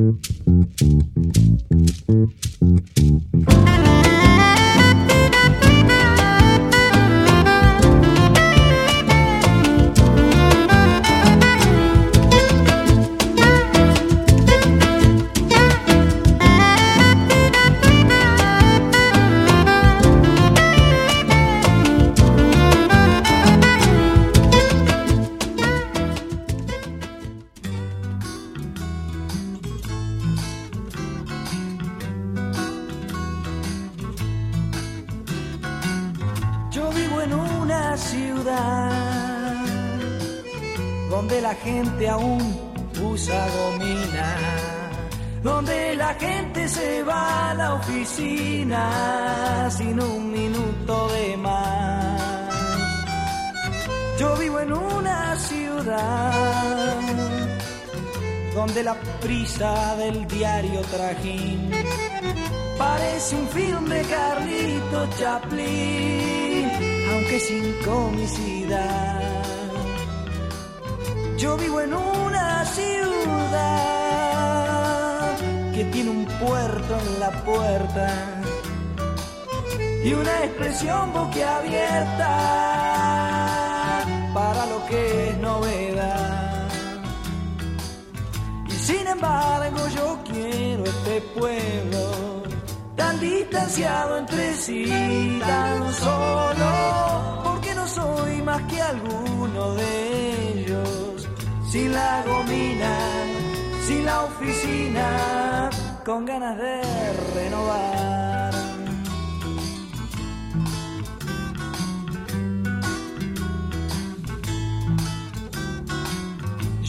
del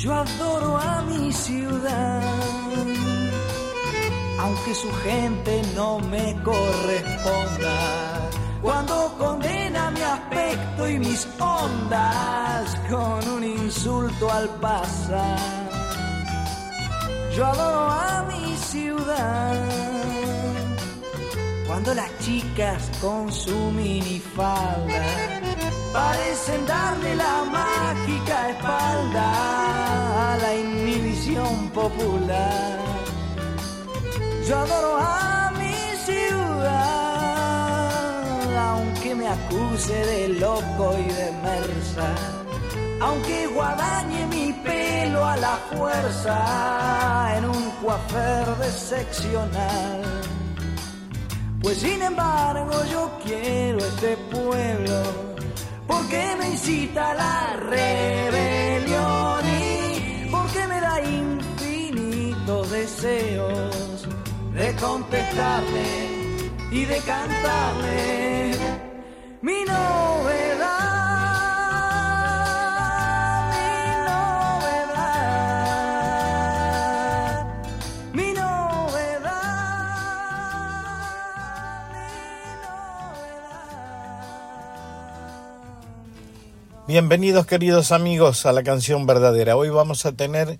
Yo adoro a mi ciudad, aunque su gente no me corresponda. Cuando condena mi aspecto y mis ondas con un insulto al pasar. Yo adoro a mi ciudad. Cuando las chicas con su minifalda parecen darle la mágica espalda a la inhibición popular. Yo adoro a mi ciudad, aunque me acuse de loco y de mersa, aunque guadañe mi pelo a la fuerza en un coafer seccional. Pues sin embargo yo quiero este pueblo porque me incita la rebelión y porque me da infinitos deseos de contestarle y de cantarle mi novedad. Bienvenidos queridos amigos a la canción verdadera. Hoy vamos a tener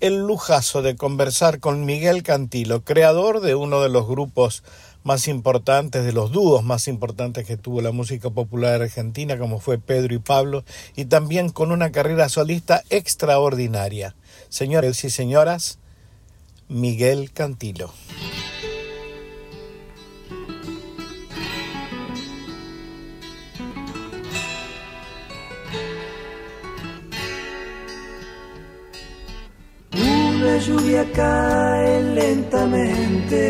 el lujazo de conversar con Miguel Cantilo, creador de uno de los grupos más importantes, de los dúos más importantes que tuvo la música popular argentina, como fue Pedro y Pablo, y también con una carrera solista extraordinaria. Señores y señoras, Miguel Cantilo. La lluvia cae lentamente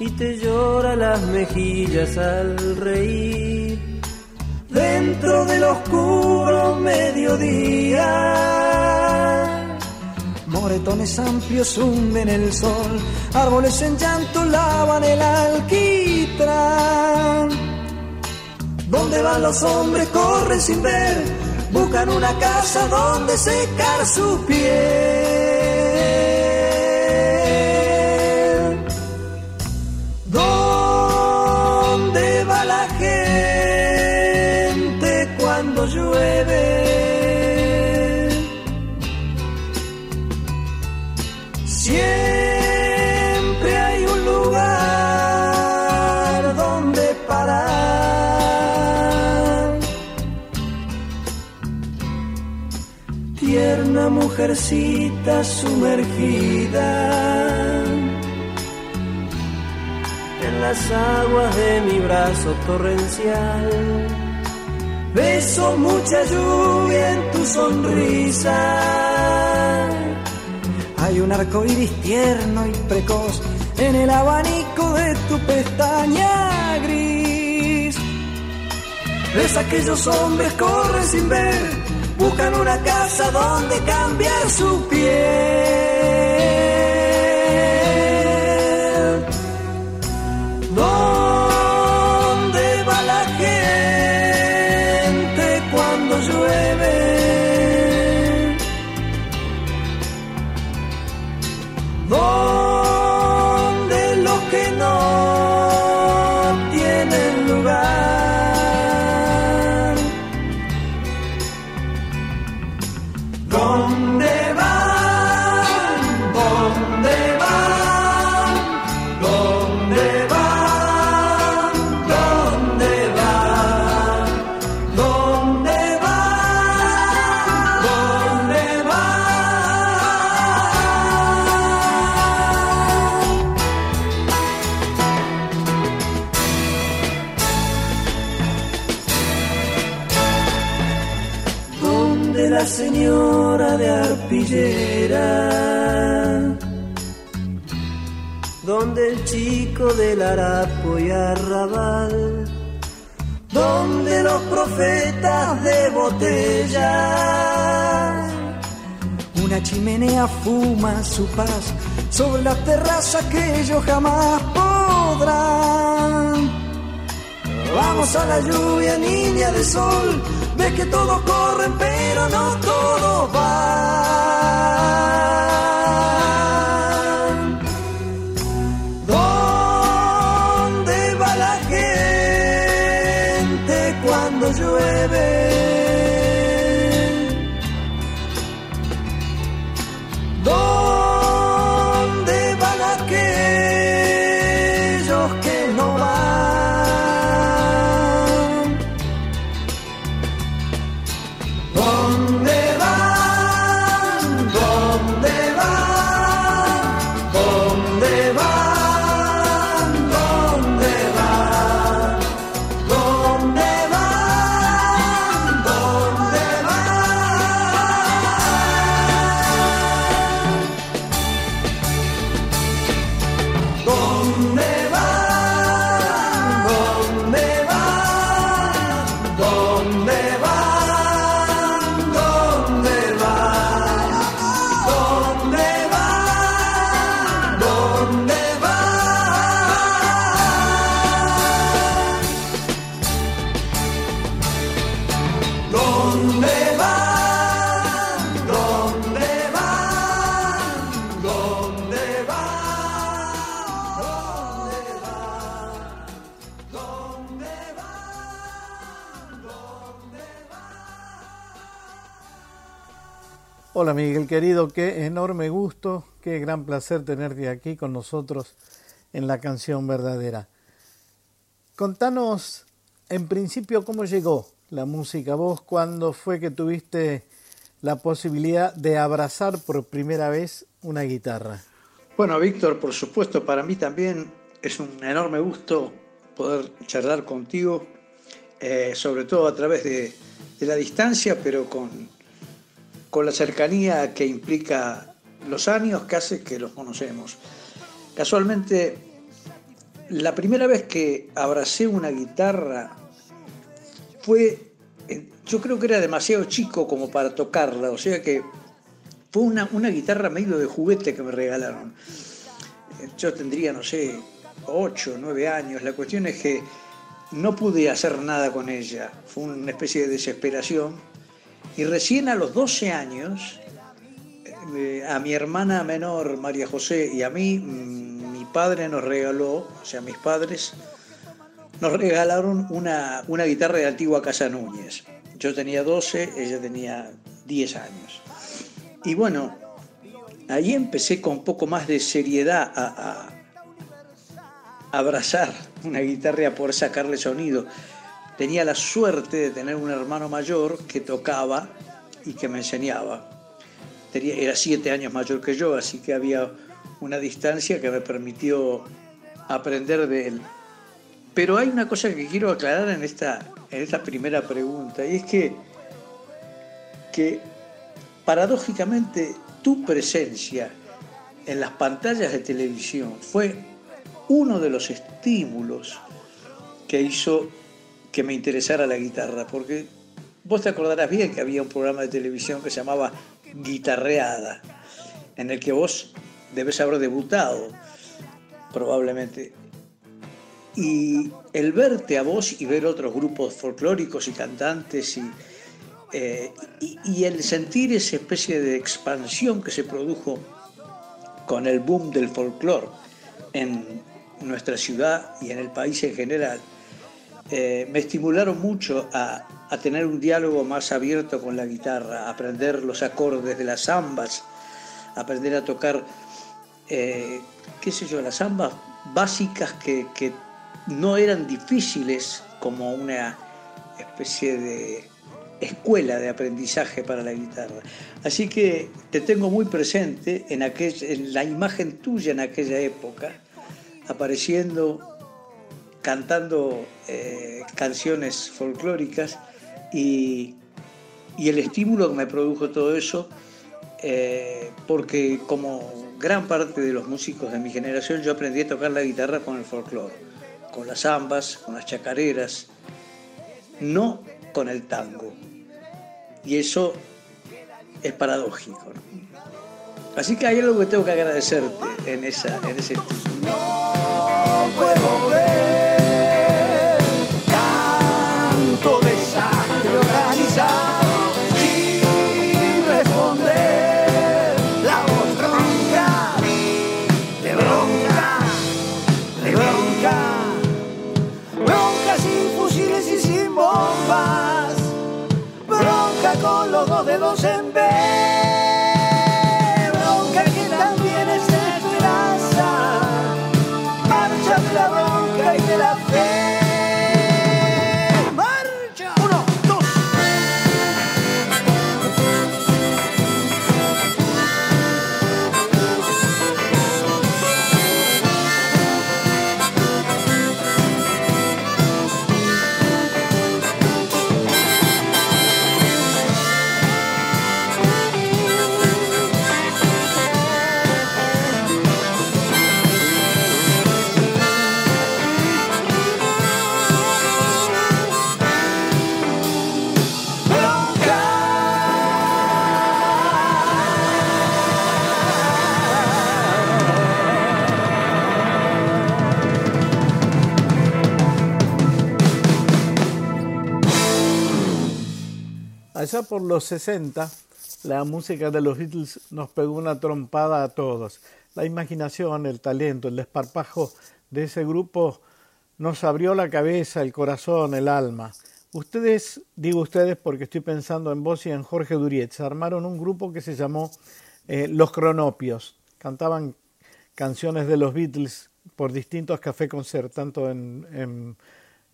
y te llora las mejillas al reír. Dentro del oscuro mediodía, moretones amplios hunden el sol, árboles en llanto lavan el alquitrán. ¿Dónde van los hombres? Corren sin ver buscan una casa donde secar su piel. Mujercita sumergida en las aguas de mi brazo torrencial. Beso mucha lluvia en tu sonrisa. Hay un arco iris tierno y precoz en el abanico de tu pestaña gris. Ves aquellos hombres corren sin ver buscan una casa donde cambiar su Hola enorme gusto, qué gran placer tenerte aquí con nosotros en la canción verdadera. Contanos en principio cómo llegó la música vos, cuándo fue que tuviste la posibilidad de abrazar por primera vez una guitarra. Bueno, Víctor, por supuesto, para mí también es un enorme gusto poder charlar contigo, eh, sobre todo a través de la distancia, pero con con la cercanía que implica los años que hace que los conocemos. Casualmente, la primera vez que abracé una guitarra fue, yo creo que era demasiado chico como para tocarla, o sea que fue una, una guitarra medio de juguete que me regalaron. Yo tendría, no sé, 8, 9 años. La cuestión es que no pude hacer nada con ella. Fue una especie de desesperación y recién a los 12 años, eh, a mi hermana menor, María José, y a mí, mm, mi padre nos regaló, o sea, mis padres, nos regalaron una, una guitarra de antigua Casa Núñez. Yo tenía 12, ella tenía 10 años. Y bueno, ahí empecé con un poco más de seriedad a, a abrazar una guitarra poder sacarle sonido tenía la suerte de tener un hermano mayor que tocaba y que me enseñaba. Era siete años mayor que yo, así que había una distancia que me permitió aprender de él. Pero hay una cosa que quiero aclarar en esta, en esta primera pregunta, y es que, que paradójicamente tu presencia en las pantallas de televisión fue uno de los estímulos que hizo que me interesara la guitarra, porque vos te acordarás bien que había un programa de televisión que se llamaba Guitarreada, en el que vos debes haber debutado, probablemente. Y el verte a vos y ver otros grupos folclóricos y cantantes y, eh, y, el sentir esa especie de expansión que se produjo con el boom del folclore en nuestra ciudad y en el país en general, eh, me estimularon mucho a, tener un diálogo más abierto con la guitarra, a aprender los acordes de las zambas, aprender a tocar, eh, qué sé yo, las zambas básicas que, que no eran difíciles como una especie de escuela de aprendizaje para la guitarra. Así que te tengo muy presente en, en la imagen tuya en aquella época, apareciendo, cantando eh, canciones folclóricas y, el estímulo que me produjo todo eso, eh, porque como gran parte de los músicos de mi generación, yo aprendí a tocar la guitarra con el folclore, con las zambas, con las chacareras, no con el tango. Y eso es paradójico. Así que hay algo que tengo que agradecerte en, esa, en ese No puedo ver con los dos Por los 60, la música de los Beatles nos pegó una trompada a todos. La imaginación, el talento, el desparpajo de ese grupo nos abrió la cabeza, el corazón, el alma. Ustedes, digo ustedes porque estoy pensando en vos y en Jorge Durietz, armaron un grupo que se llamó eh, Los Cronopios. Cantaban canciones de los Beatles por distintos café concert, tanto en,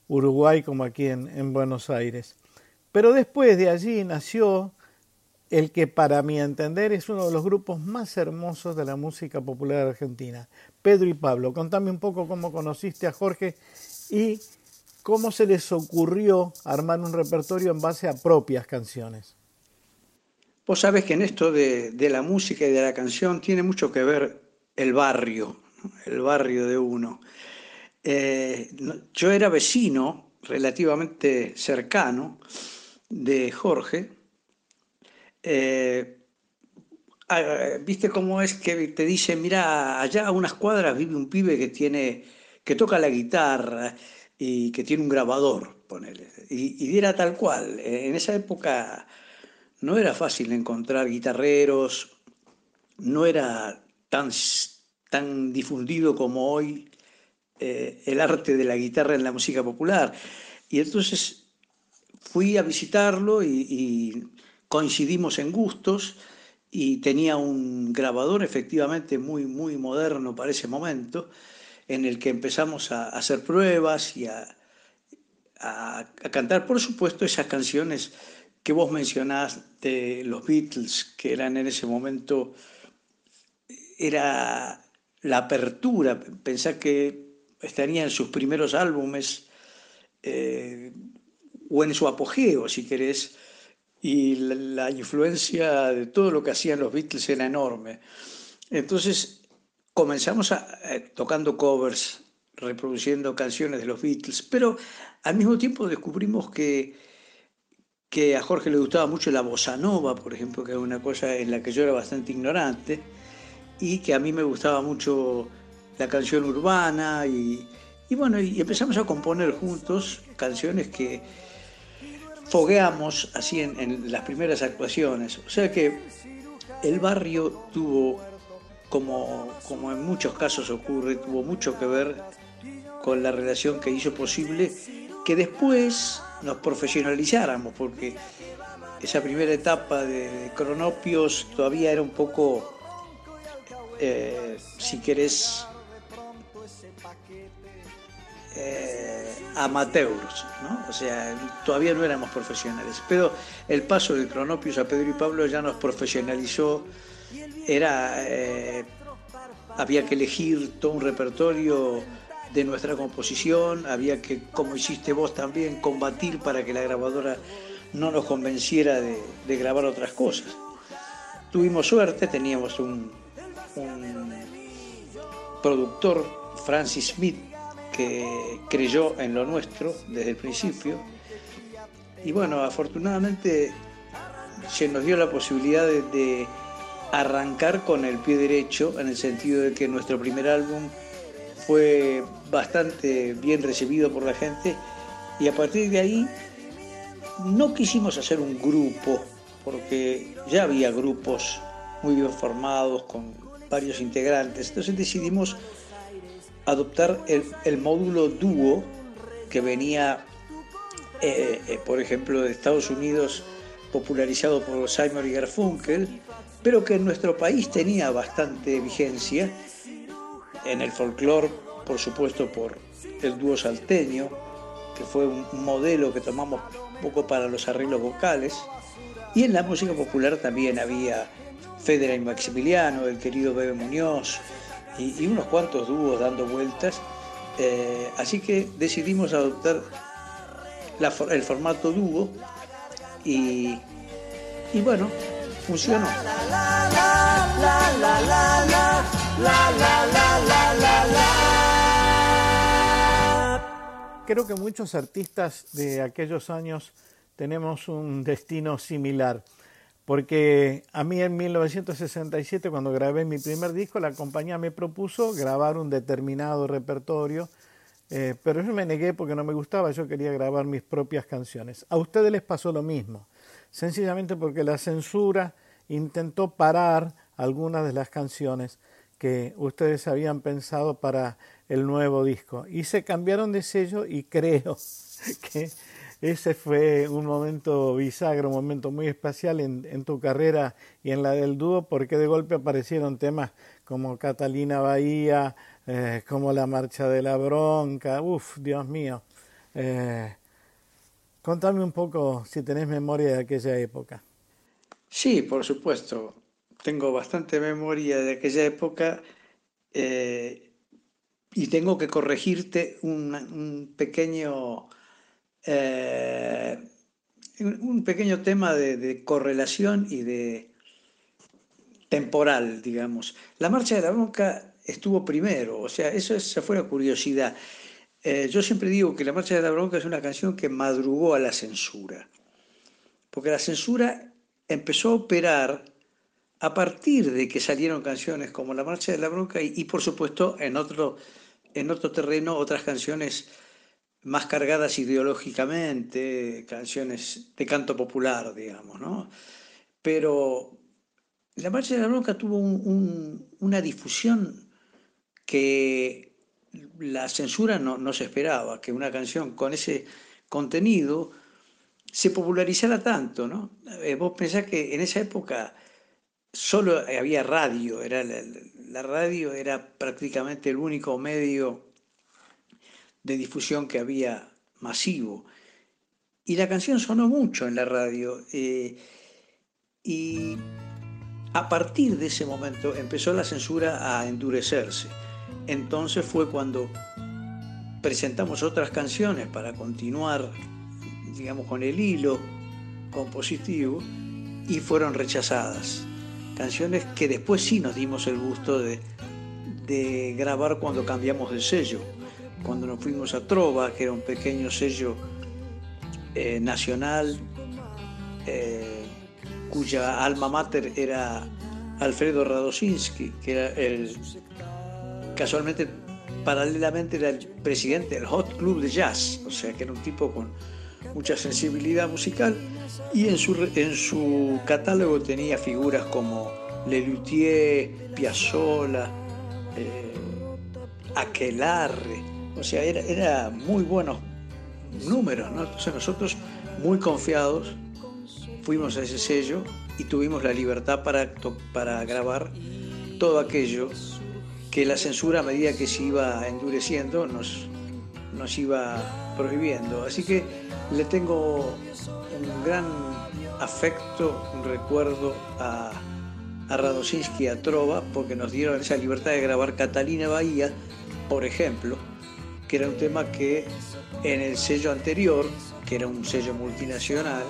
Uruguay como aquí en Buenos Aires. Pero después de allí nació el que para mi entender es uno de los grupos más hermosos de la música popular argentina, Pedro y Pablo. Contame un poco cómo conociste a Jorge y cómo se les ocurrió armar un repertorio en base a propias canciones. Vos sabés que en esto de, la música y de la canción tiene mucho que ver el barrio, el barrio de uno. Eh, yo era vecino relativamente cercano de Jorge, eh, viste cómo es que te dice, mira, allá a unas cuadras vive un pibe que tiene, que toca la guitarra y que tiene un grabador, ponele. Y, y era tal cual. En esa época no era fácil encontrar guitarreros, no era tan, tan difundido como hoy eh, el arte de la guitarra en la música popular. Y entonces fui a visitarlo y, coincidimos en gustos y tenía un grabador efectivamente muy, muy moderno para ese momento, en el que empezamos a hacer pruebas y a, cantar, por supuesto, esas canciones que vos mencionás de los Beatles, que eran en ese momento, era la apertura, pensá que estarían en sus primeros álbumes eh, o en su apogeo, si querés, y la, influencia de todo lo que hacían los Beatles era enorme. Entonces comenzamos tocando covers, reproduciendo canciones de los Beatles, pero al mismo tiempo descubrimos que, que a Jorge le gustaba mucho la bossa nova, por ejemplo, que era una cosa en la que yo era bastante ignorante, y que a mí me gustaba mucho la canción urbana, y, y bueno, y empezamos a componer juntos canciones que fogueamos así en, las primeras actuaciones. O sea que el barrio tuvo, como, como en muchos casos ocurre, tuvo mucho que ver con la relación que hizo posible que después nos profesionalizáramos, porque esa primera etapa de Cronopios todavía era un poco, eh, si querés, eh, amateurs, ¿no? o sea, todavía no éramos profesionales. Pero el paso de Cronopios a Pedro y Pablo ya nos profesionalizó, era, eh, había que elegir todo un repertorio de nuestra composición, había que, como hiciste vos también, combatir para que la grabadora no nos convenciera de, grabar otras cosas. Tuvimos suerte, teníamos un productor, Francis Smith, que creyó en lo nuestro desde el principio. Y bueno, afortunadamente se nos dio la posibilidad de, arrancar con el pie derecho, en el sentido de que nuestro primer álbum fue bastante bien recibido por la gente y a partir de ahí no quisimos hacer un grupo, porque ya había grupos muy bien formados con varios integrantes, entonces decidimos adoptar el, módulo dúo que venía, eh, eh, por ejemplo, de Estados Unidos, popularizado por Simon y Garfunkel, pero que en nuestro país tenía bastante vigencia, en el folclore, por supuesto, por el dúo salteño, que fue un modelo que tomamos poco para los arreglos vocales, y en la música popular también había Federa y Maximiliano, el querido Bebe Muñoz, y, unos cuantos dúos dando vueltas. Eh, así que decidimos adoptar el formato dúo y, y bueno, funcionó. Creo que muchos artistas de aquellos años tenemos un destino similar porque a mí en 1967, cuando grabé mi primer disco, la compañía me propuso grabar un determinado repertorio, eh, pero yo me negué porque no me gustaba, yo quería grabar mis propias canciones. A ustedes les pasó lo mismo, sencillamente porque la censura intentó parar algunas de las canciones que ustedes habían pensado para el nuevo disco y se cambiaron de sello y creo que ese fue un momento bisagra, un momento muy especial en, tu carrera y en la del dúo, porque de golpe aparecieron temas como Catalina Bahía, eh, como La Marcha de la Bronca, uff, Dios mío. Eh, contame un poco si tenés memoria de aquella época. Sí, por supuesto. Tengo bastante memoria de aquella época eh, y tengo que corregirte un pequeño eh, un pequeño tema de, correlación y de temporal, digamos. La marcha de la bronca estuvo primero, o sea, eso esa fue la curiosidad. Eh, yo siempre digo que la marcha de la bronca es una canción que madrugó a la censura, porque la censura empezó a operar a partir de que salieron canciones como La Marcha de la Bronca y, y por supuesto en otro, en otro terreno otras canciones más cargadas ideológicamente, canciones de canto popular, digamos, ¿no? Pero la Marcha de la Bronca tuvo una difusión que la censura no, se esperaba, que una canción con ese contenido se popularizara tanto, ¿no? Eh, vos pensás que en esa época solo había radio, era la radio era prácticamente el único medio de difusión que había masivo. y la canción sonó mucho en la radio. Eh, y a partir de ese momento empezó la censura a endurecerse. Entonces fue cuando presentamos otras canciones para continuar, digamos, con el hilo compositivo y fueron rechazadas. Canciones que después sí nos dimos el gusto de, grabar cuando cambiamos de sello. Cuando nos fuimos a Trova, que era un pequeño sello eh, nacional, eh, cuya alma mater era Alfredo Radosinski, que era el casualmente paralelamente era el presidente del Hot Club de Jazz, o sea que era un tipo con mucha sensibilidad musical y en su, en su catálogo tenía figuras como Lelutier, Piazzolla, eh, Aquelarre, o sea, era, era muy buenos números, ¿no? Entonces nosotros muy confiados fuimos a ese sello y tuvimos la libertad para, para grabar todo aquello que la censura a medida que se iba endureciendo nos, nos iba prohibiendo. Así que le tengo un gran afecto, un recuerdo a, a Radosinski y a Trova porque nos dieron esa libertad de grabar Catalina Bahía, por ejemplo, que era un tema que en el sello anterior, que era un sello multinacional,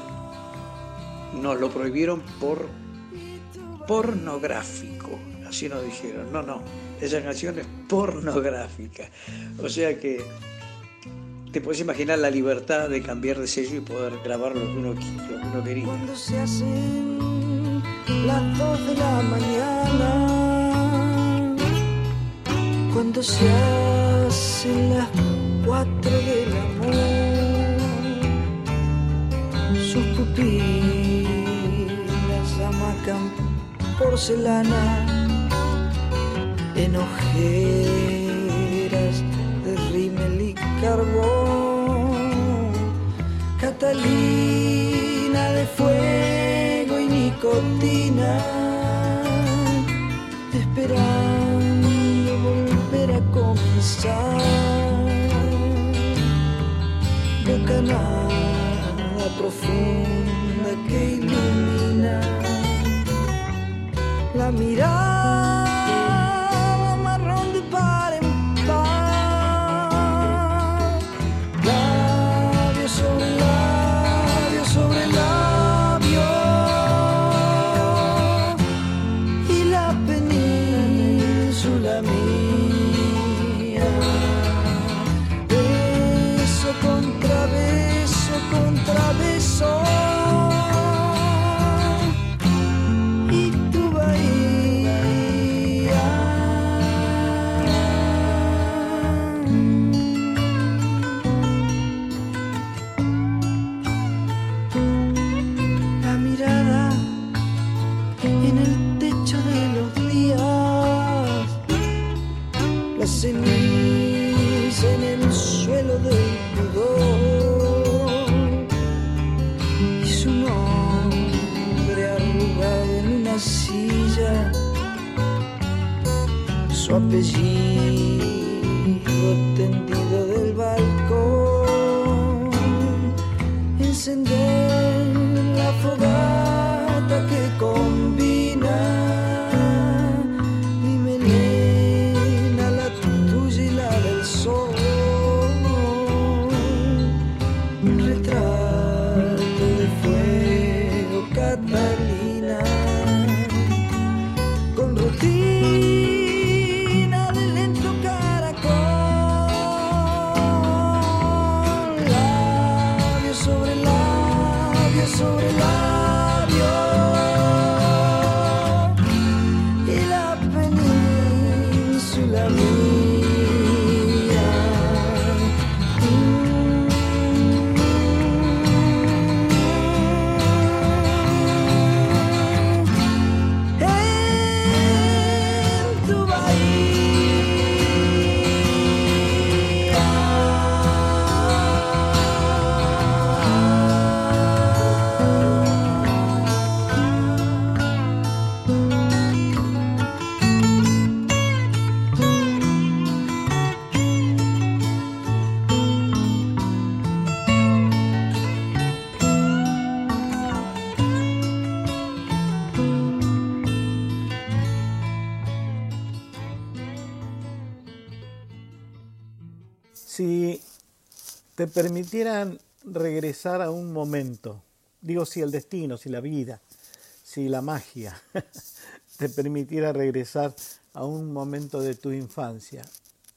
nos lo prohibieron por pornográfico, así nos dijeron. No, no, esa canción es pornográfica. O sea que te puedes imaginar la libertad de cambiar de sello y poder grabar lo que uno, lo que quería. Cuando se hacen las dos de la mañana, cuando se hacen las cuatro del amor, sus pupilas amacan porcelana en ojeras de rímel y carbón, Catalina de fuego y nicotina, esperando profunda que ilumina la mirada. un retrato. Te permitieran regresar a un momento, digo si el destino, si la vida, si la magia te permitiera regresar a un momento de tu infancia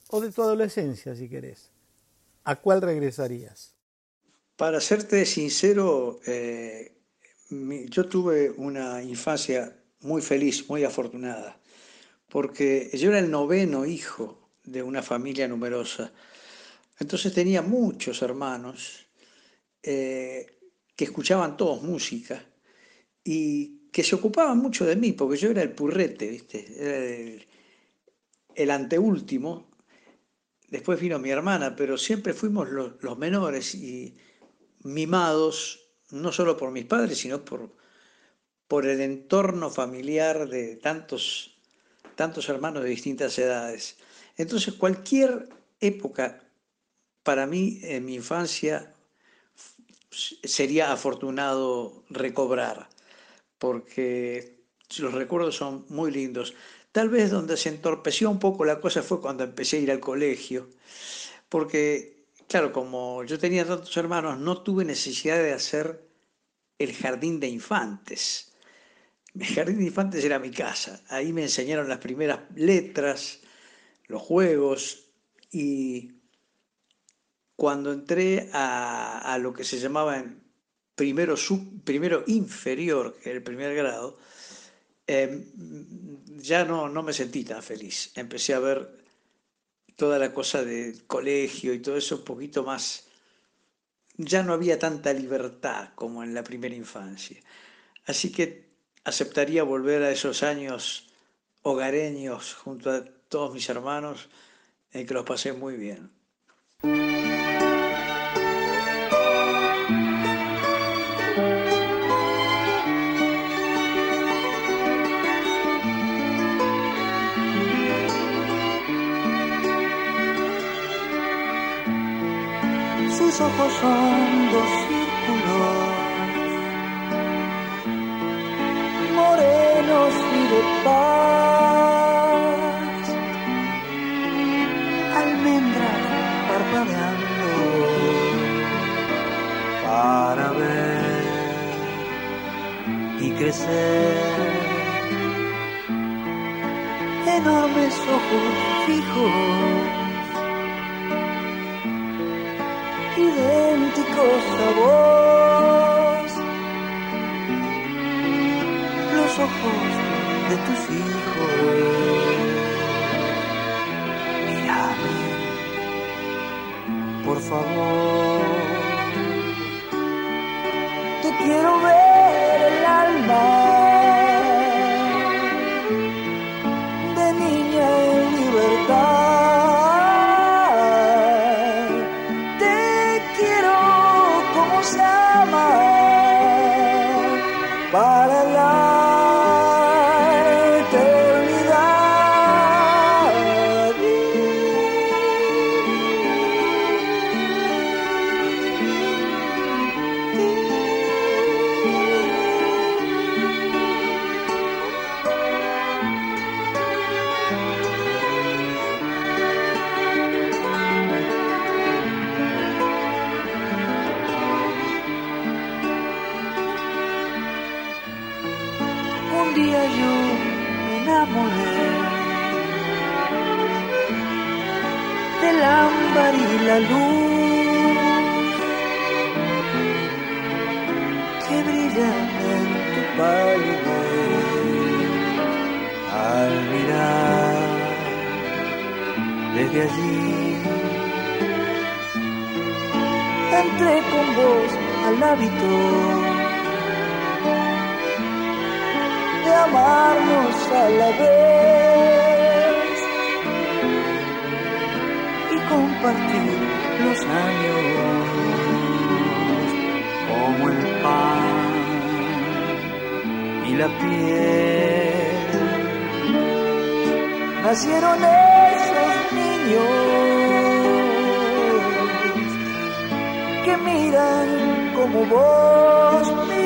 o de tu adolescencia, si querés, ¿a cuál regresarías? Para serte sincero, eh, yo tuve una infancia muy feliz, muy afortunada, porque yo era el noveno hijo de una familia numerosa. Entonces tenía muchos hermanos eh, que escuchaban todos música y que se ocupaban mucho de mí, porque yo era el purrete, ¿viste? Era el, anteúltimo. Después vino mi hermana, pero siempre fuimos los, los menores y mimados no solo por mis padres, sino por, por el entorno familiar de tantos, tantos hermanos de distintas edades. Entonces, cualquier época para mí en mi infancia sería afortunado recobrar, porque los recuerdos son muy lindos. Tal vez donde se entorpeció un poco la cosa fue cuando empecé a ir al colegio, porque claro, como yo tenía tantos hermanos, no tuve necesidad de hacer el jardín de infantes. El jardín de infantes era mi casa. Ahí me enseñaron las primeras letras, los juegos y cuando entré a, lo que se llamaba primero, primero inferior, que era el primer grado, em, ya no, no me sentí tan feliz. Empecé a ver toda la cosa del colegio y todo eso un poquito más, ya no había tanta libertad como en la primera infancia. Así que aceptaría volver a esos años hogareños junto a todos mis hermanos, en que los pasé muy bien. Ojos son dos círculos morenos y de paz, almendras parpadeando para ver y crecer. Enormes ojos fijos idénticos a. Los ojos de tus hijos. Mírame, por favor. Te quiero ver el hábito de amarnos a la vez y compartir los años como el pan y la piel. Nacieron esos niños. que miran como vos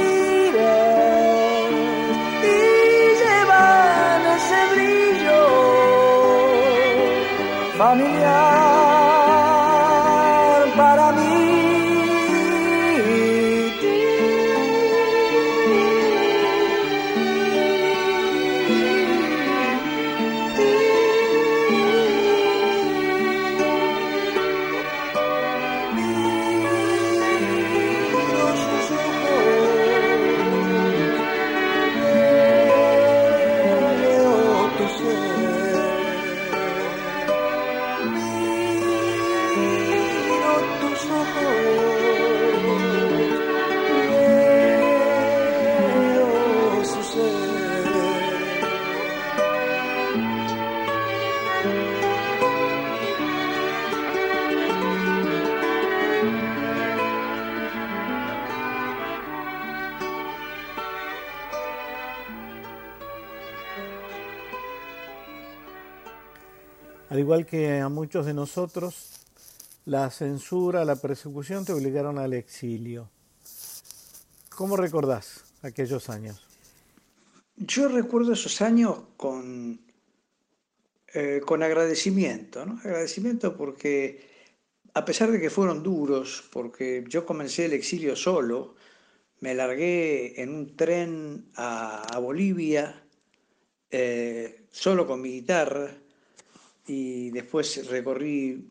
muchos de nosotros, la censura, la persecución te obligaron al exilio. ¿Cómo recordás aquellos años? Yo recuerdo esos años con, eh, con agradecimiento, ¿no? Agradecimiento porque a pesar de que fueron duros, porque yo comencé el exilio solo, me largué en un tren a, Bolivia, eh, solo con mi guitarra, y después recorrí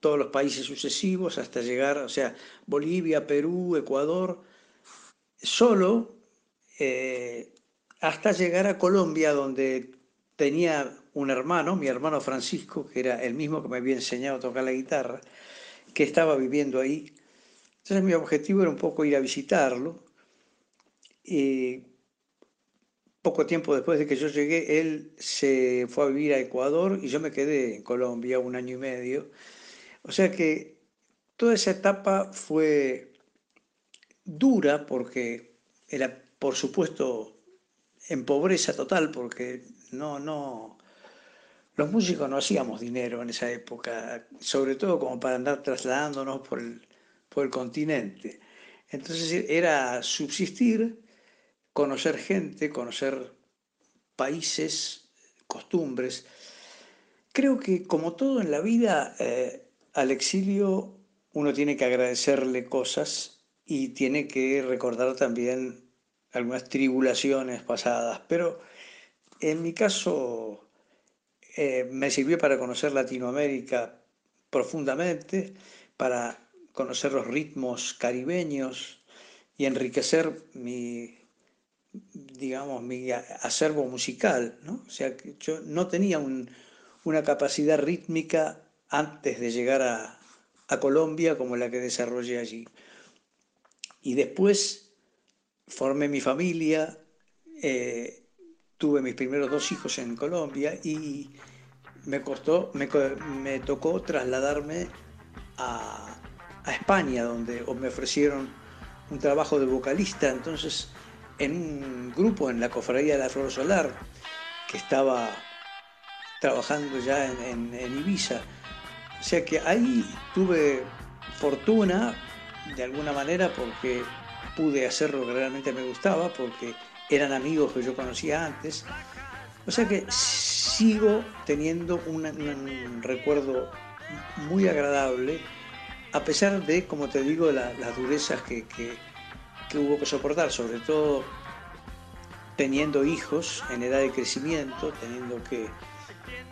todos los países sucesivos hasta llegar, o sea, Bolivia, Perú, Ecuador, solo eh, hasta llegar a Colombia, donde tenía un hermano, mi hermano Francisco, que era el mismo que me había enseñado a tocar la guitarra, que estaba viviendo ahí. Entonces mi objetivo era un poco ir a visitarlo. Y poco tiempo después de que yo llegué, él se fue a vivir a Ecuador y yo me quedé en Colombia un año y medio. O sea que toda esa etapa fue dura porque era, por supuesto, en pobreza total, porque no, no, los músicos no hacíamos dinero en esa época, sobre todo como para andar trasladándonos por el, por el continente. Entonces era subsistir, conocer gente, conocer países, costumbres. Creo que como todo en la vida, eh, al exilio uno tiene que agradecerle cosas y tiene que recordar también algunas tribulaciones pasadas, pero en mi caso eh, me sirvió para conocer Latinoamérica profundamente, para conocer los ritmos caribeños y enriquecer mi, digamos, mi acervo musical, ¿no? O sea, yo no tenía una capacidad rítmica antes de llegar a, a Colombia como la que desarrollé allí. Y después formé mi familia, eh, tuve mis primeros dos hijos en Colombia y me costó, me, me tocó trasladarme a, a, España, donde me ofrecieron un trabajo de vocalista, entonces en un grupo en la Cofradía de la Flor Solar, que estaba trabajando ya en, en Ibiza. O sea que ahí tuve fortuna, de alguna manera, porque pude hacer lo que realmente me gustaba, porque eran amigos que yo conocía antes. O sea que sigo teniendo un, recuerdo muy agradable, a pesar de, como te digo, las durezas que, que, hubo que soportar, sobre todo teniendo hijos en edad de crecimiento, teniendo que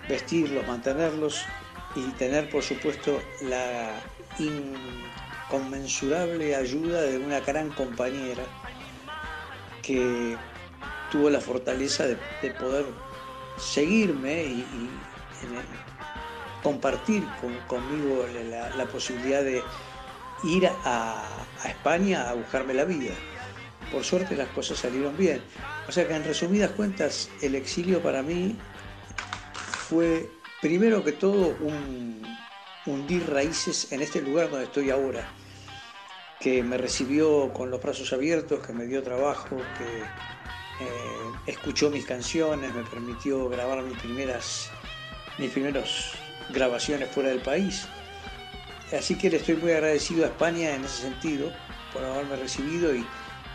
vestirlos, mantenerlos y tener, por supuesto, la inconmensurable ayuda de una gran compañera que tuvo la fortaleza de, poder seguirme y, compartir conmigo la, posibilidad de ir a, España a buscarme la vida. Por suerte las cosas salieron bien. O sea que en resumidas cuentas, el exilio para mí fue primero que todo un hundir raíces en este lugar donde estoy ahora que me recibió con los brazos abiertos, que me dio trabajo, que eh, escuchó mis canciones, me permitió grabar mis primeras mis primeros grabaciones fuera del país. Así que le estoy muy agradecido a España en ese sentido, por haberme recibido y,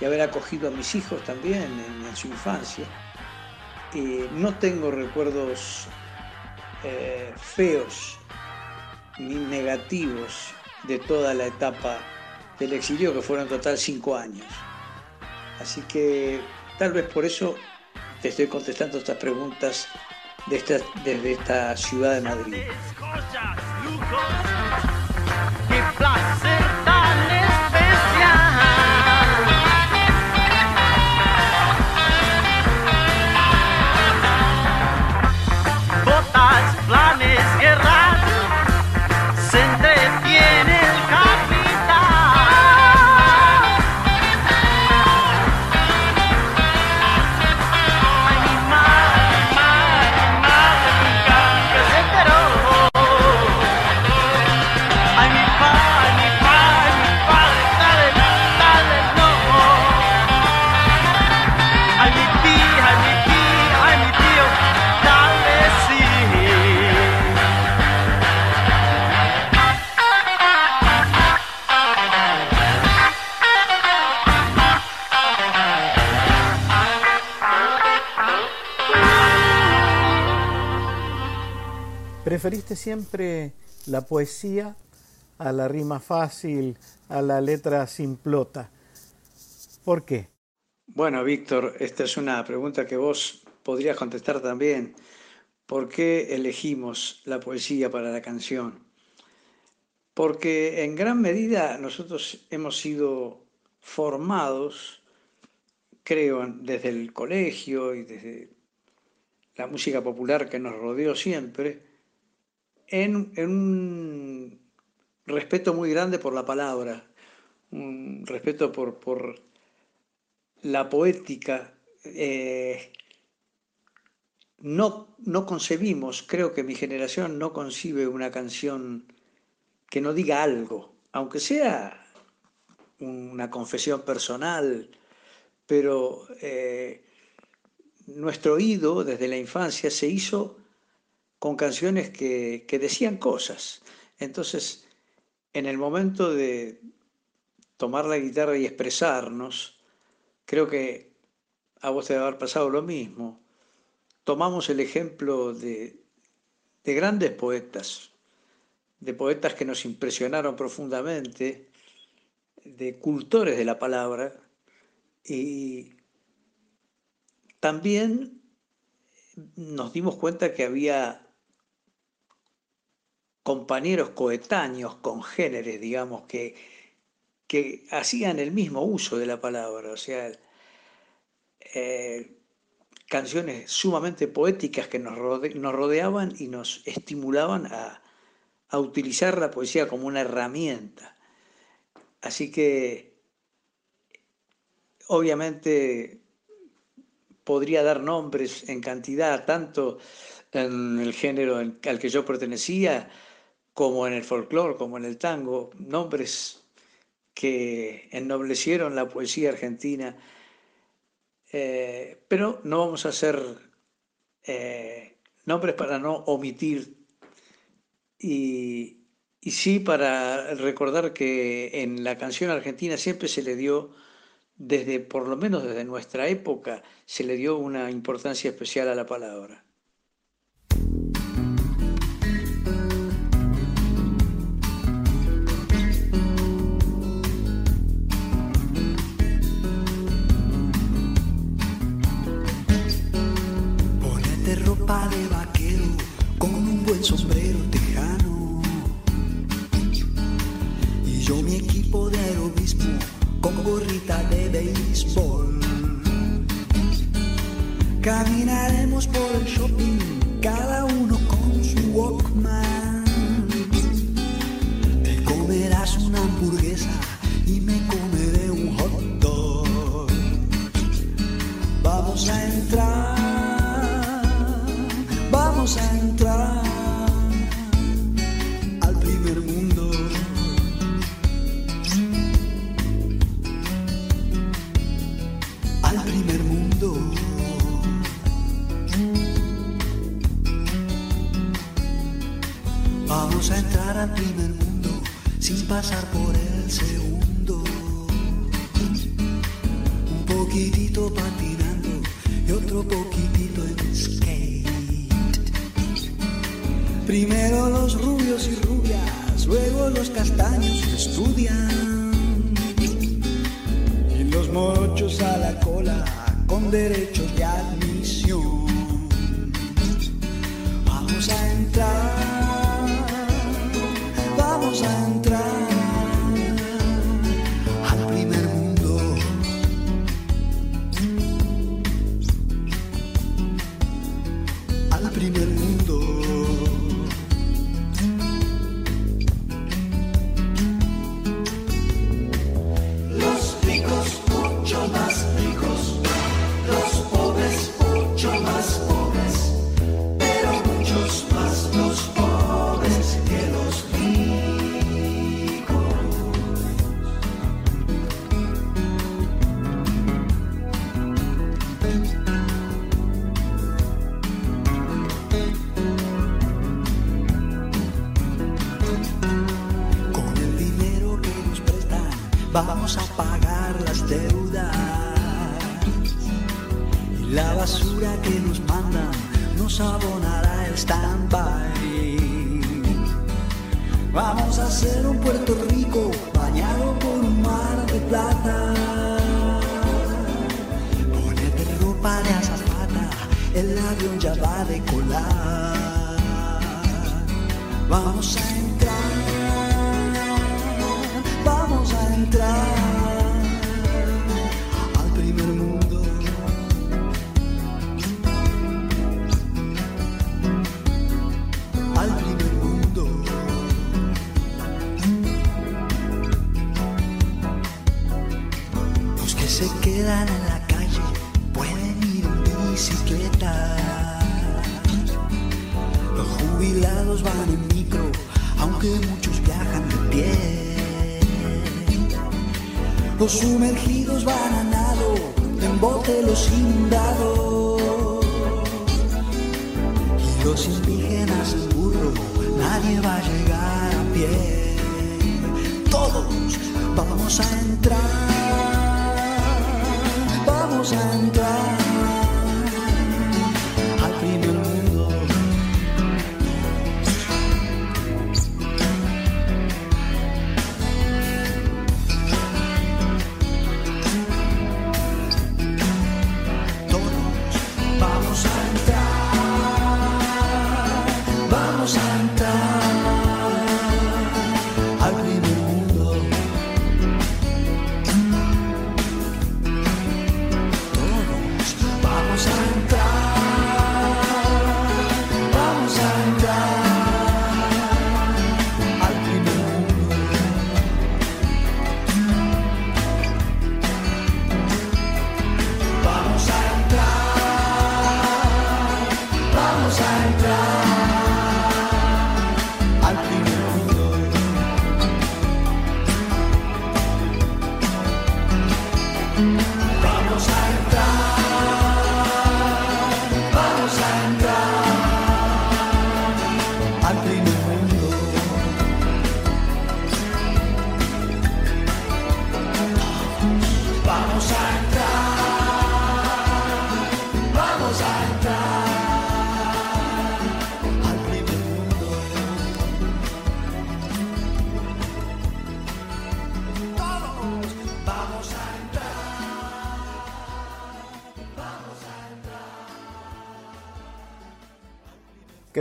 haber acogido a mis hijos también en, su infancia. no tengo recuerdos eh, feos ni negativos de toda la etapa del exilio, que fueron en total cinco años. Así que tal vez por eso te estoy contestando estas preguntas desde esta ciudad de Madrid. ¿Preferiste siempre la poesía a la rima fácil, a la letra simplota? ¿Por qué? Bueno, Víctor, esta es una pregunta que vos podrías contestar también. ¿Por qué elegimos la poesía para la canción? Porque en gran medida nosotros hemos sido formados, creo, desde el colegio y desde la música popular que nos rodeó siempre, en, un respeto muy grande por la palabra, un respeto por, la poética. Eh, no, no concebimos, creo que mi generación no concibe una canción que no diga algo, aunque sea una confesión personal, pero eh, nuestro oído desde la infancia se hizo con canciones que, decían cosas. Entonces, en el momento de tomar la guitarra y expresarnos, creo que a vos te debe haber pasado lo mismo. Tomamos el ejemplo de, de grandes poetas, de poetas que nos impresionaron profundamente, de cultores de la palabra, y también nos dimos cuenta que había compañeros coetáneos, congéneres, digamos, que, que hacían el mismo uso de la palabra, o sea, eh, canciones sumamente poéticas que nos, rodeaban y nos estimulaban a, a utilizar la poesía como una herramienta. Así que, obviamente, podría dar nombres en cantidad, tanto en el género al que yo pertenecía, como en el folclore, como en el tango, nombres que ennoblecieron la poesía argentina, eh, pero no vamos a hacer eh, nombres para no omitir y, y sí para recordar que en la canción argentina siempre se le dio, desde por lo menos desde nuestra época, se le dio una importancia especial a la palabra. De vaquero con un buen sombrero tejano. Y yo mi equipo de aerobismo con gorrita de béisbol. Caminaremos por el shopping, cada uno con su Walkman. Te comerás una hamburguesa Entrar al primer mundo sin pasar por el segundo. Un poquitito patinando y otro poquitito en skate. Primero los rubios y rubias, luego los castaños estudian. Y los mochos a la cola con derechos de admisión. Vamos a entrar, los indígenas en burro, nadie va a llegar a pie. Todos vamos a entrar vamos a entrar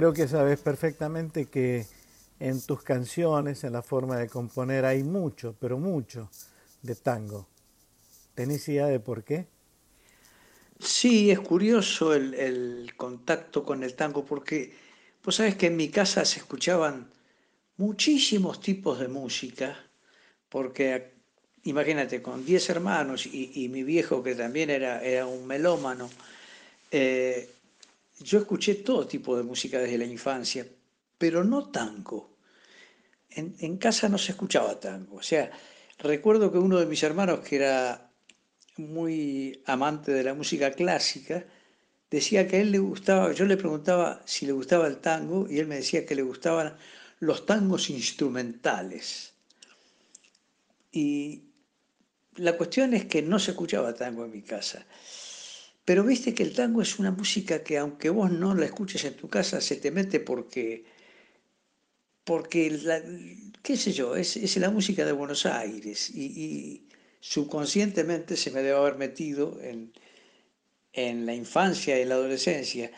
Creo que sabes perfectamente que en tus canciones, en la forma de componer, hay mucho, pero mucho de tango. ¿Tenés idea de por qué? Sí, es curioso el, contacto con el tango, porque vos sabés que en mi casa se escuchaban muchísimos tipos de música, porque imagínate, con 10 hermanos y, mi viejo que también era, era un melómano, eh, yo escuché todo tipo de música desde la infancia, pero no tango. En, casa no se escuchaba tango. O sea, recuerdo que uno de mis hermanos, que era muy amante de la música clásica, decía que a él le gustaba, yo le preguntaba si le gustaba el tango y él me decía que le gustaban los tangos instrumentales. Y la cuestión es que no se escuchaba tango en mi casa. Pero viste que el tango es una música que aunque vos no la escuches en tu casa, se te mete porque, porque qué sé yo, es, la música de Buenos Aires y, subconscientemente se me debe haber metido en, en la infancia y la adolescencia.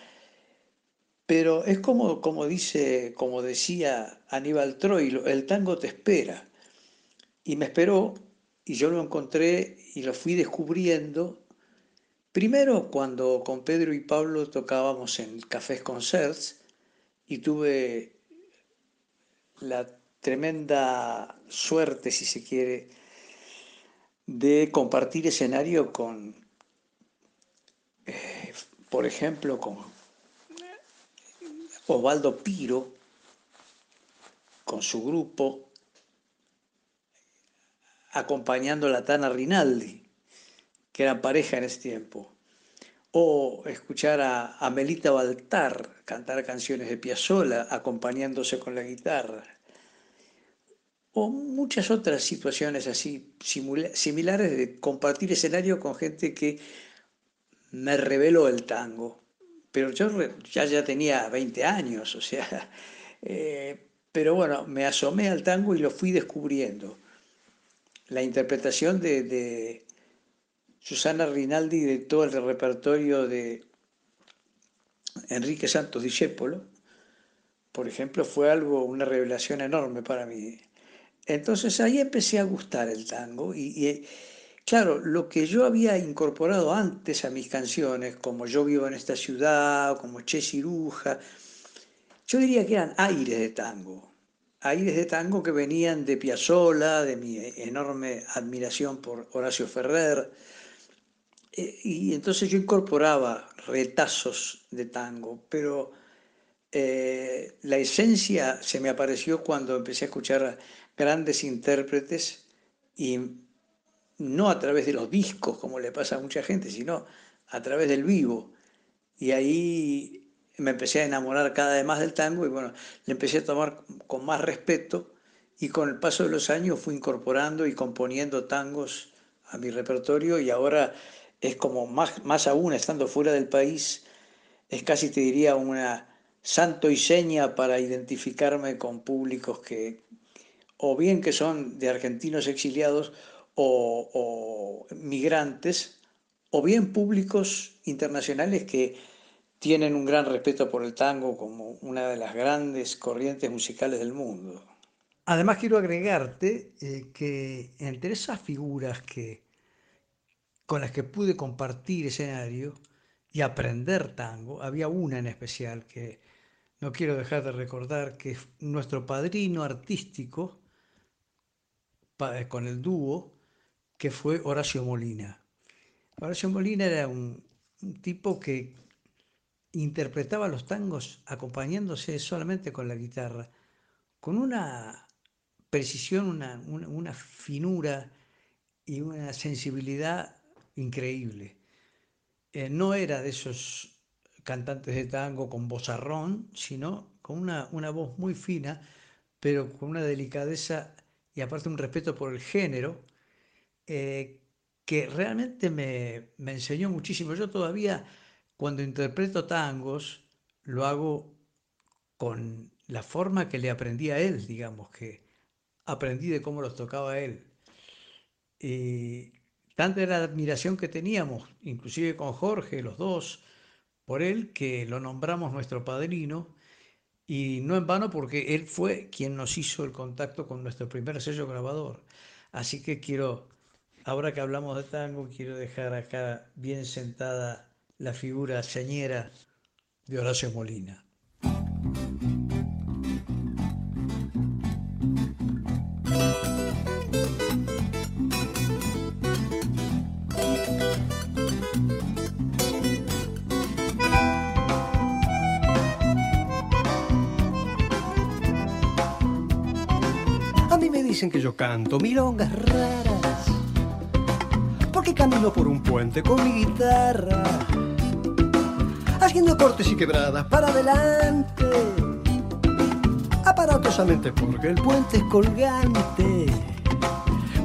Pero es como, como dice, como decía Aníbal Troilo, el tango te espera. Y me esperó y yo lo encontré y lo fui descubriendo Primero cuando con Pedro y Pablo tocábamos en Cafés Concerts y tuve la tremenda suerte, si se quiere, de compartir escenario con, eh, por ejemplo, con Osvaldo Piro, con su grupo, acompañando a la Tana Rinaldi que eran pareja en ese tiempo. O escuchar a, Melita Baltar cantar canciones de Piazzolla acompañándose con la guitarra. O muchas otras situaciones así similares de compartir escenario con gente que me reveló el tango. Pero yo ya, ya tenía 20 años, o sea, eh, pero bueno, me asomé al tango y lo fui descubriendo. La interpretación de, Susana Rinaldi todo el repertorio de Enrique Santos Discépolo, por ejemplo, fue algo, una revelación enorme para mí. Entonces ahí empecé a gustar el tango y, claro, lo que yo había incorporado antes a mis canciones, como Yo vivo en esta ciudad, como Che Ciruja, yo diría que eran aires de tango, aires de tango que venían de Piazzolla, de mi enorme admiración por Horacio Ferrer, eh, y entonces yo incorporaba retazos de tango, pero eh, la esencia se me apareció cuando empecé a escuchar grandes intérpretes y no a través de los discos, como le pasa a mucha gente, sino a través del vivo. Y ahí me empecé a enamorar cada vez más del tango y bueno, le empecé a tomar con más respeto y con el paso de los años fui incorporando y componiendo tangos a mi repertorio y ahora es como más, más aún estando fuera del país, es casi te diría una santo y seña para identificarme con públicos que o bien que son de argentinos exiliados o, migrantes, o bien públicos internacionales que tienen un gran respeto por el tango como una de las grandes corrientes musicales del mundo. Además quiero agregarte eh, que entre esas figuras que, con las que pude compartir escenario y aprender tango, había una en especial que no quiero dejar de recordar, que es nuestro padrino artístico con el dúo, que fue Horacio Molina. Horacio Molina era un tipo que interpretaba los tangos acompañándose solamente con la guitarra, con una precisión, una, finura y una sensibilidad increíble. Eh, no era de esos cantantes de tango con vozarrón, sino con una, una, voz muy fina, pero con una delicadeza y aparte un respeto por el género, eh, que realmente me, me enseñó muchísimo. Yo todavía cuando interpreto tangos, lo hago con la forma que le aprendí a él, digamos, que aprendí de cómo los tocaba él. Y tanta era la admiración que teníamos, inclusive con Jorge, los dos, por él, que lo nombramos nuestro padrino, y no en vano porque él fue quien nos hizo el contacto con nuestro primer sello grabador. Así que quiero, ahora que hablamos de tango, quiero dejar acá bien sentada la figura señera de Horacio Molina. Dicen que yo canto milongas raras, porque camino por un puente con mi guitarra haciendo cortes y quebradas para adelante. Aparatosamente porque el puente es colgante,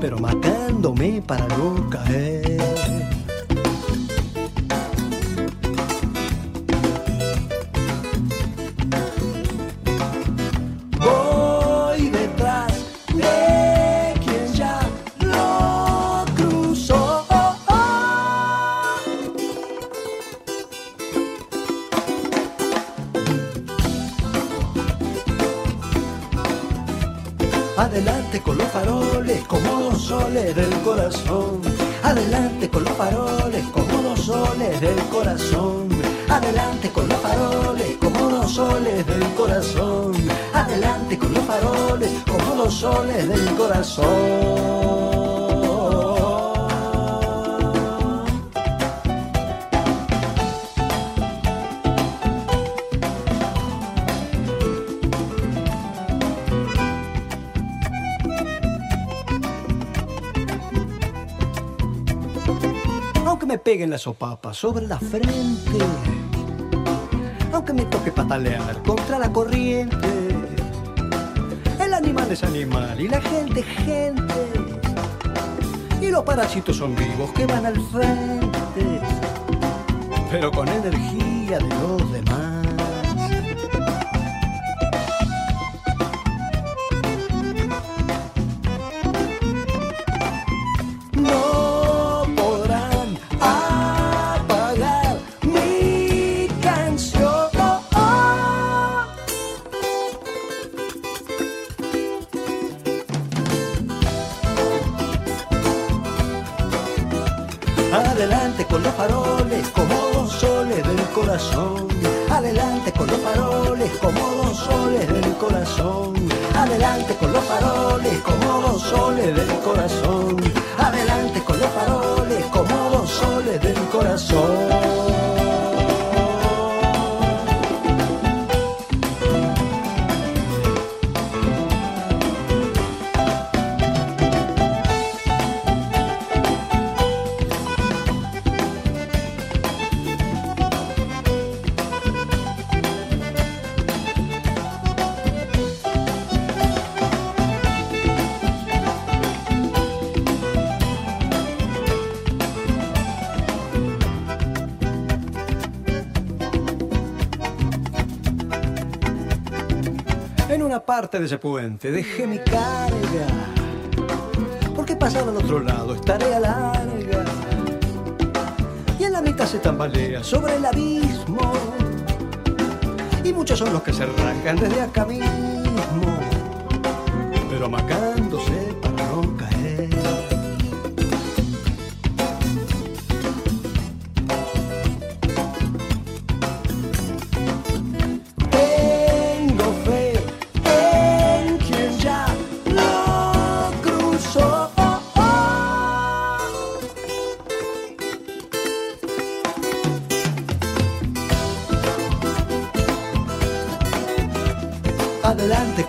pero matándome para no caer. Soles del corazón. peguen la sopapa sobre la frente, aunque me toque patalear contra la corriente. Es animal y la gente es gente. Y los parásitos son vivos que van al frente, pero con energía de los demás. Corazón. Parte de ese puente, dejé mi carga. Porque pasado al otro lado es tarea larga. Y en la mitad se tambalea sobre el abismo. Y muchos son los que se arrancan desde acá mismo.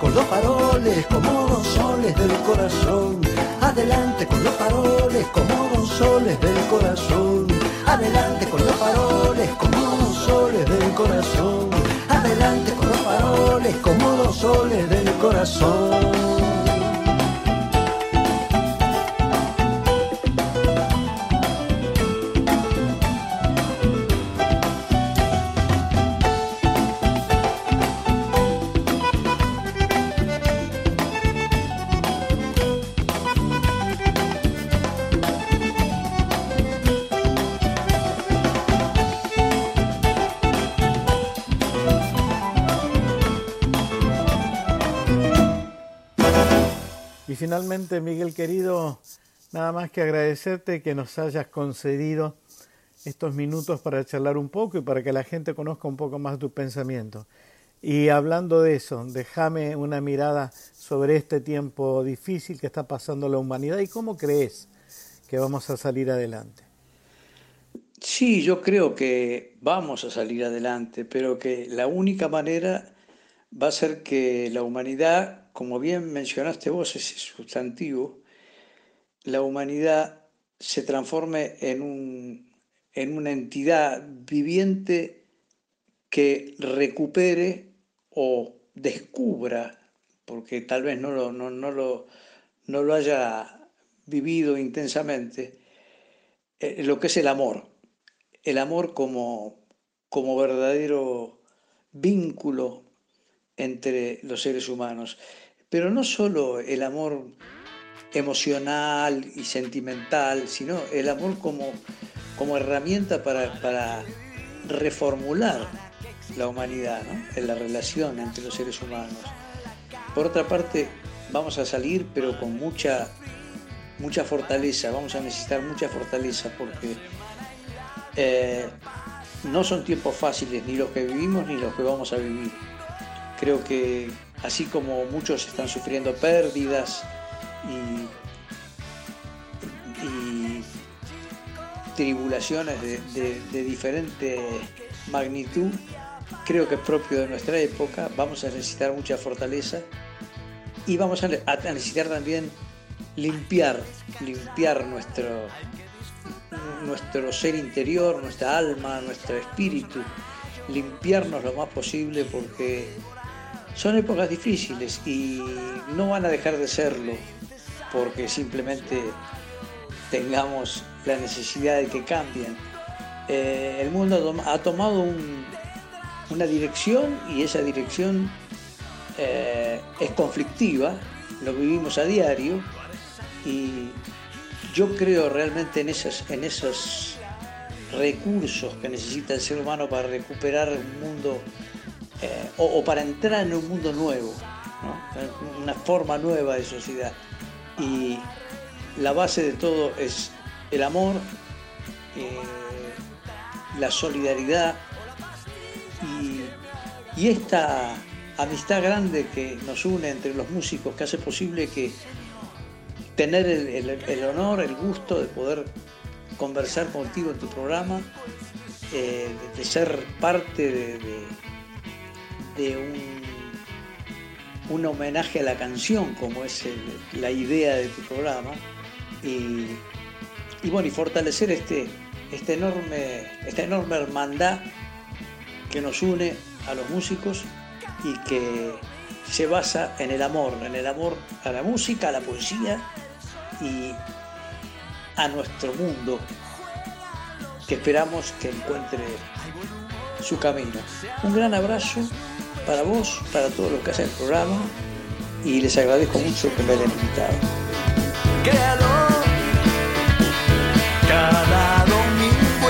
Con los faroles como dos soles del corazón. Adelante con los faroles como dos soles del corazón. Adelante con los faroles como dos soles del corazón. Adelante con los faroles como dos soles del corazón. Finalmente, Miguel querido, nada más que agradecerte que nos hayas concedido estos minutos para charlar un poco y para que la gente conozca un poco más tu pensamiento. Y hablando de eso, déjame una mirada sobre este tiempo difícil que está pasando la humanidad y cómo crees que vamos a salir adelante. Sí, yo creo que vamos a salir adelante, pero que la única manera va a ser que la humanidad como bien mencionaste vos ese sustantivo, la humanidad se transforme en, un, en una entidad viviente que recupere o descubra, porque tal vez no lo, no, lo, no lo haya vivido intensamente, eh, lo que es el amor. El amor como, como verdadero vínculo entre los seres humanos pero no solo el amor emocional y sentimental, sino el amor como, como herramienta para, reformular la humanidad, en la relación entre los seres humanos. Por otra parte, vamos a salir, pero con mucha, mucha fortaleza, vamos a necesitar mucha fortaleza porque eh, no son tiempos fáciles ni los que vivimos ni los que vamos a vivir. Creo que así como muchos están sufriendo pérdidas y, tribulaciones de, diferente magnitud, creo que es propio de nuestra época, vamos a necesitar mucha fortaleza y vamos a, necesitar también limpiar, limpiar nuestro, nuestro ser interior, nuestra alma, nuestro espíritu, limpiarnos lo más posible porque son épocas difíciles y no van a dejar de serlo porque simplemente tengamos la necesidad de que cambien. Eh, el mundo ha tomado una dirección y esa dirección eh, es conflictiva, lo vivimos a diario y yo creo realmente en en esos recursos que necesita el ser humano para recuperar un mundo eh, o, para entrar en un mundo nuevo, una forma nueva de sociedad. Y la base de todo es el amor, eh, la solidaridad y, esta amistad grande que nos une entre los músicos que hace posible que tener el, honor, el gusto de poder conversar contigo en tu programa, eh, de, ser parte de, un, un, homenaje a la canción, como es la idea de tu programa, y, y bueno, y fortalecer este, este enorme, esta enorme hermandad que nos une a los músicos y que se basa en el amor, en el amor a la música, a la poesía y a nuestro mundo que esperamos que encuentre su camino. Un gran abrazo para vos, para todos los que hacen el programa y les agradezco mucho que me hayan invitado. cada domingo